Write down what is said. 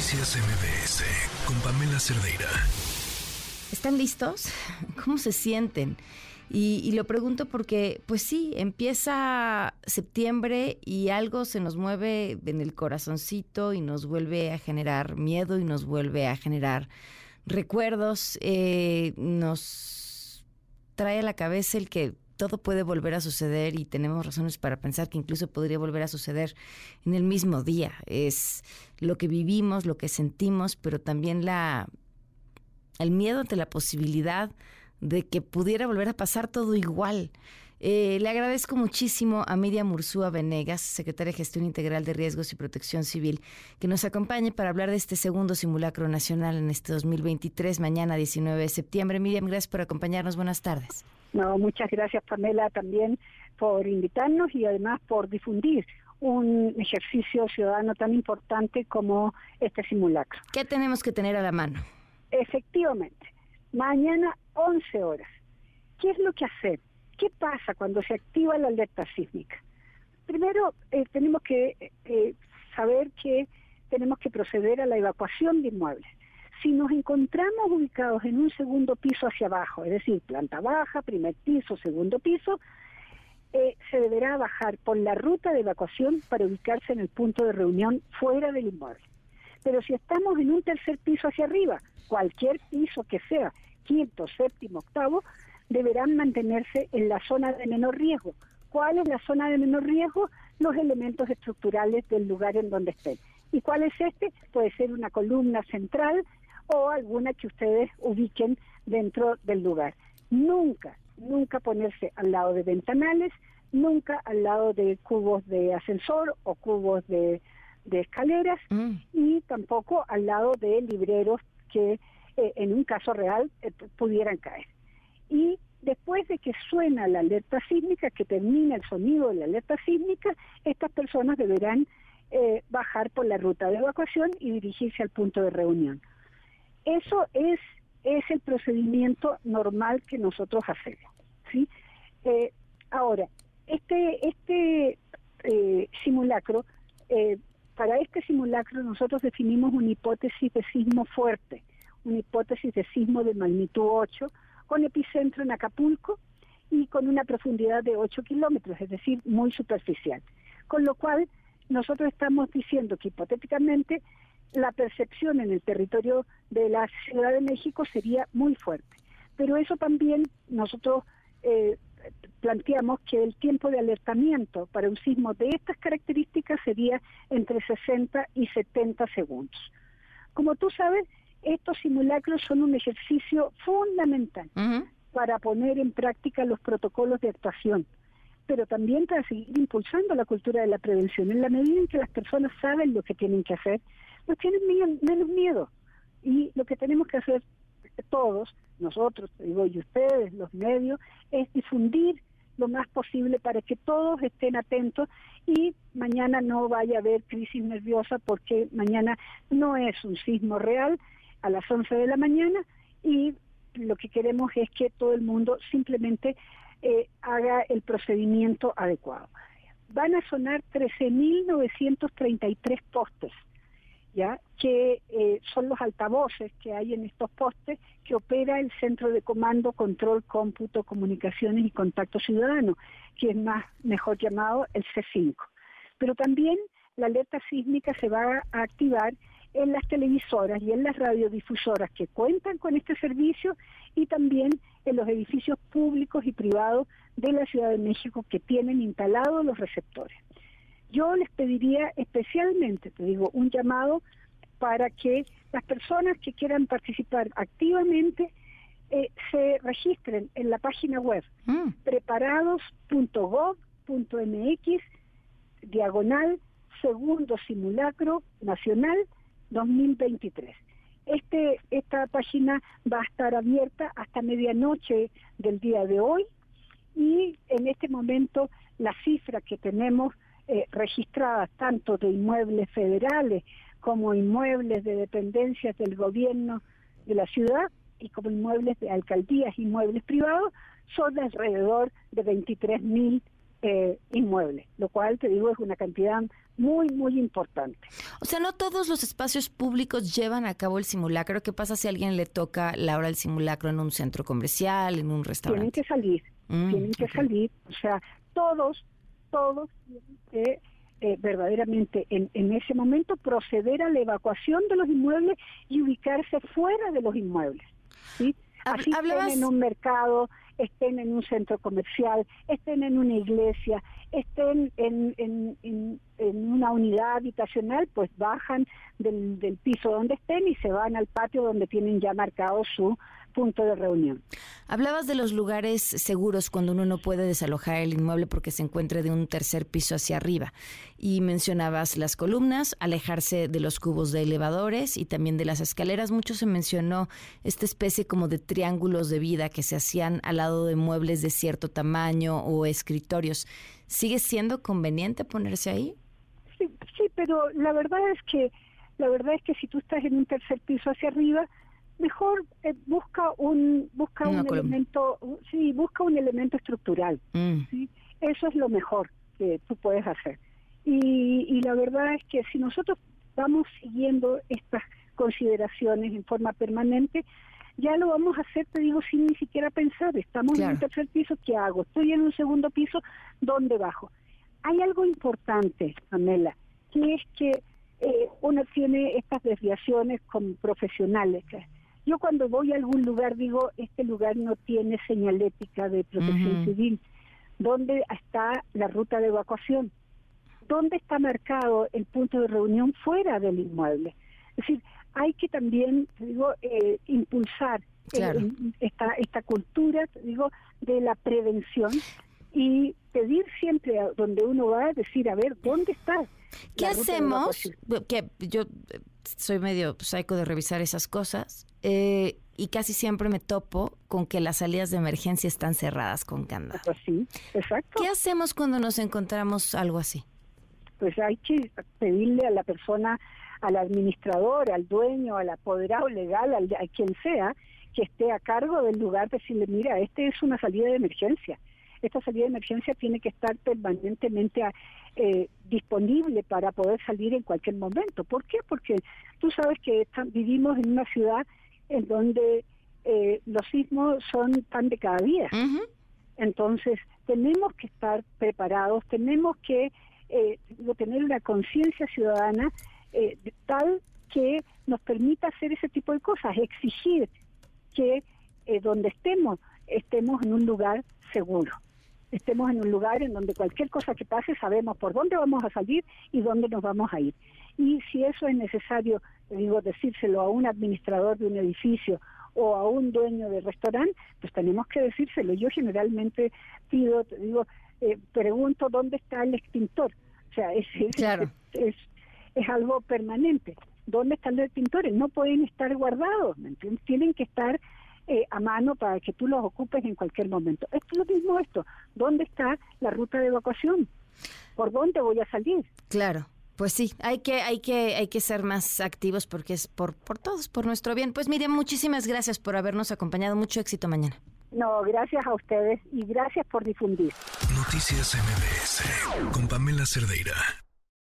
Noticias MBS con Pamela Cerdeira. ¿Están listos? ¿Cómo se sienten? Y, lo pregunto porque, pues sí, empieza septiembre y algo se nos mueve en el corazoncito y nos vuelve a generar miedo y nos vuelve a generar recuerdos. Eh, nos trae a la cabeza el que todo puede volver a suceder y tenemos razones para pensar que incluso podría volver a suceder en el mismo día. Es lo que vivimos, lo que sentimos, pero también la el miedo ante la posibilidad de que pudiera volver a pasar todo igual. Eh, le agradezco muchísimo a Miriam Mursúa Venegas, secretaria de Gestión Integral de Riesgos y Protección Civil, que nos acompañe para hablar de este segundo simulacro nacional en este 2023, mañana 19 de septiembre. Miriam, gracias por acompañarnos. Buenas tardes. No, muchas gracias, Pamela, también por invitarnos y además por difundir un ejercicio ciudadano tan importante como este simulacro. ¿Qué tenemos que tener a la mano? Efectivamente, mañana 11 horas. ¿Qué es lo que hacer? ¿Qué pasa cuando se activa la alerta sísmica? Primero, eh, tenemos que eh, saber que tenemos que proceder a la evacuación de inmuebles. Si nos encontramos ubicados en un segundo piso hacia abajo, es decir, planta baja, primer piso, segundo piso, eh, se deberá bajar por la ruta de evacuación para ubicarse en el punto de reunión fuera del inmueble. Pero si estamos en un tercer piso hacia arriba, cualquier piso que sea, quinto, séptimo, octavo, deberán mantenerse en la zona de menor riesgo. ¿Cuál es la zona de menor riesgo? Los elementos estructurales del lugar en donde estén. ¿Y cuál es este? Puede ser una columna central o alguna que ustedes ubiquen dentro del lugar. Nunca, nunca ponerse al lado de ventanales, nunca al lado de cubos de ascensor o cubos de, escaleras mm. y tampoco al lado de libreros que eh, en un caso real eh, pudieran caer. Y después de que suena la alerta sísmica, que termina el sonido de la alerta sísmica, estas personas deberán eh, bajar por la ruta de evacuación y dirigirse al punto de reunión. Eso es, es el procedimiento normal que nosotros hacemos. ¿sí? Eh, ahora, este, este eh, simulacro, para este simulacro nosotros definimos una hipótesis de sismo fuerte, una hipótesis de sismo de magnitud 8, con epicentro en Acapulco y con una profundidad de 8 kilómetros, es decir, muy superficial. Con lo cual, nosotros estamos diciendo que hipotéticamente la percepción en el territorio de la Ciudad de México sería muy fuerte. Pero eso también nosotros eh, planteamos que el tiempo de alertamiento para un sismo de estas características sería entre 60 y 70 segundos. Como tú sabes, estos simulacros son un ejercicio fundamental para poner en práctica los protocolos de actuación, pero también para seguir impulsando la cultura de la prevención. En la medida en que las personas saben lo que tienen que hacer, pues tienen menos miedo. Y lo que tenemos que hacer todos, nosotros, digo, y ustedes, los medios, es difundir lo más posible para que todos estén atentos y mañana no vaya a haber crisis nerviosa porque mañana no es un sismo real a las 11 de la mañana y lo que queremos es que todo el mundo simplemente eh, haga el procedimiento adecuado. Van a sonar 13.933 postes ya que eh, son los altavoces que hay en estos postes que opera el Centro de Comando, Control, Cómputo, Comunicaciones y Contacto Ciudadano, que es más mejor llamado el C5. Pero también la alerta sísmica se va a activar en las televisoras y en las radiodifusoras que cuentan con este servicio y también en los edificios públicos y privados de la Ciudad de México que tienen instalados los receptores. Yo les pediría especialmente, te digo, un llamado para que las personas que quieran participar activamente eh, se registren en la página web mm. preparados.gov.mx diagonal segundo simulacro nacional 2023. Este, esta página va a estar abierta hasta medianoche del día de hoy y en este momento la cifra que tenemos eh, registradas tanto de inmuebles federales como inmuebles de dependencias del gobierno de la ciudad y como inmuebles de alcaldías, inmuebles privados, son alrededor de 23 mil eh, inmuebles, lo cual te digo es una cantidad muy, muy importante. O sea, no todos los espacios públicos llevan a cabo el simulacro. ¿Qué pasa si a alguien le toca la hora del simulacro en un centro comercial, en un restaurante? Tienen que salir, mm, tienen que salir. O sea, todos, todos tienen que eh, verdaderamente en, en ese momento proceder a la evacuación de los inmuebles y ubicarse fuera de los inmuebles. ¿sí? Así estén en un mercado, estén en un centro comercial, estén en una iglesia, estén en, en, en, una unidad habitacional, pues bajan del, del, piso donde estén y se van al patio donde tienen ya marcado su punto de reunión. Hablabas de los lugares seguros cuando uno no puede desalojar el inmueble porque se encuentre de un tercer piso hacia arriba. Y mencionabas las columnas, alejarse de los cubos de elevadores y también de las escaleras. Mucho se mencionó esta especie como de triángulos de vida que se hacían al lado de muebles de cierto tamaño o escritorios. ¿Sigue siendo conveniente ponerse ahí? Sí, sí, pero la verdad es que la verdad es que si tú estás en un tercer piso hacia arriba, mejor eh, busca un busca un elemento sí busca un elemento estructural mm. ¿sí? eso es lo mejor que tú puedes hacer y, y la verdad es que si nosotros vamos siguiendo estas consideraciones en forma permanente ya lo vamos a hacer, te digo, sin ni siquiera pensar. Estamos en un tercer piso, ¿qué hago? Estoy en un segundo piso, ¿dónde bajo? Hay algo importante, Pamela, que es que eh, uno tiene estas desviaciones con profesionales. Yo cuando voy a algún lugar digo, este lugar no tiene señalética de protección civil. ¿Dónde está la ruta de evacuación? ¿Dónde está marcado el punto de reunión fuera del inmueble? Es decir, hay que también, digo, eh, impulsar eh, esta, esta cultura, digo, de la prevención y pedir siempre a donde uno va a decir, a ver, ¿dónde está? ¿Qué hacemos? Que yo soy medio psycho de revisar esas cosas eh, y casi siempre me topo con que las salidas de emergencia están cerradas con candado. Pues sí, exacto. ¿Qué hacemos cuando nos encontramos algo así? Pues hay que pedirle a la persona, al administrador, al dueño, al apoderado legal, al, a quien sea, que esté a cargo del lugar, decirle, mira, este es una salida de emergencia esta salida de emergencia tiene que estar permanentemente eh, disponible para poder salir en cualquier momento. ¿Por qué? Porque tú sabes que vivimos en una ciudad en donde eh, los sismos son tan de cada día. Entonces, tenemos que estar preparados, tenemos que eh, tener una conciencia ciudadana eh, tal que nos permita hacer ese tipo de cosas, exigir que donde estemos, estemos en un lugar seguro estemos en un lugar en donde cualquier cosa que pase sabemos por dónde vamos a salir y dónde nos vamos a ir. Y si eso es necesario, digo, decírselo a un administrador de un edificio o a un dueño de restaurante, pues tenemos que decírselo. Yo generalmente pido, digo, eh, pregunto dónde está el extintor. O sea, es, es, es, algo permanente. ¿Dónde están los extintores? No pueden estar guardados, ¿me entiendes? Tienen que estar eh, a mano para que tú los ocupes en cualquier momento. Esto es lo mismo esto. ¿Dónde está la ruta de evacuación? ¿Por dónde voy a salir? Claro. Pues sí, hay que, hay que, hay que ser más activos porque es por, por todos, por nuestro bien. Pues Miriam, muchísimas gracias por habernos acompañado. Mucho éxito mañana. No, gracias a ustedes y gracias por difundir. Noticias MBS con Pamela Cerdeira.